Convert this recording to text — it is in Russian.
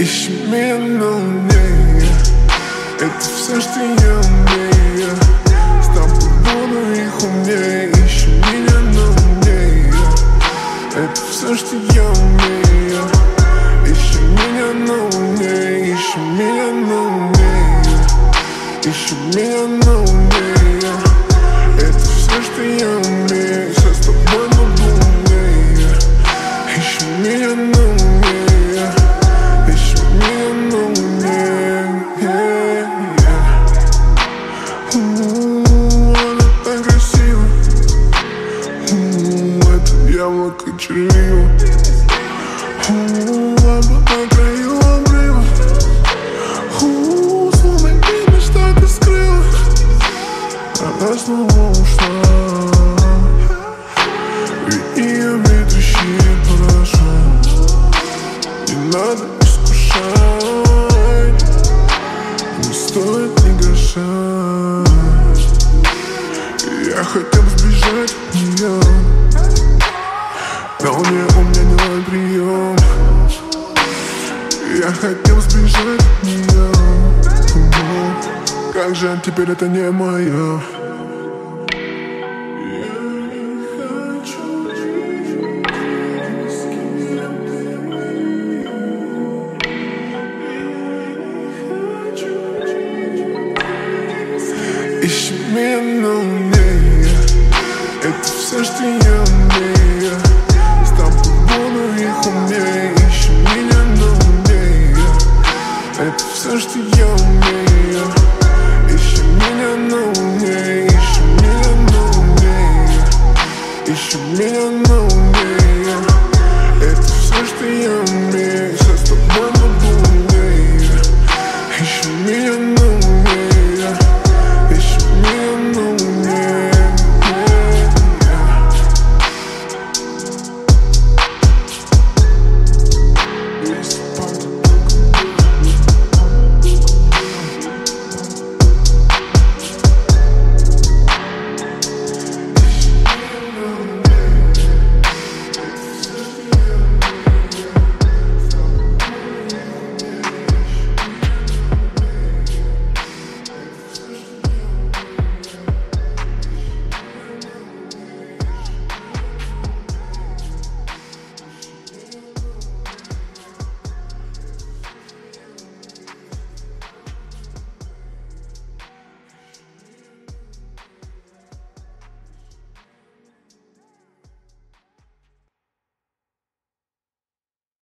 Ищи меня, но не Это все, что я умею. С тобой буду их умнее. Ищи меня, но не Это все, что я Она красива Это яблоко червиво У, Облако на краю обрыва Словно видно, что ты скрыла Она снова Хотел сбежать от нее. Но у нее у меня не мой прием Я хотел сбежать от нее. Как же теперь это не мое все, что я умею С тобой буду их умнее Ищи меня, на уме. Это все, что я умею Ищи меня, на уме, Ищи меня, на уме, Ищи меня, на уме. Это все, что я умею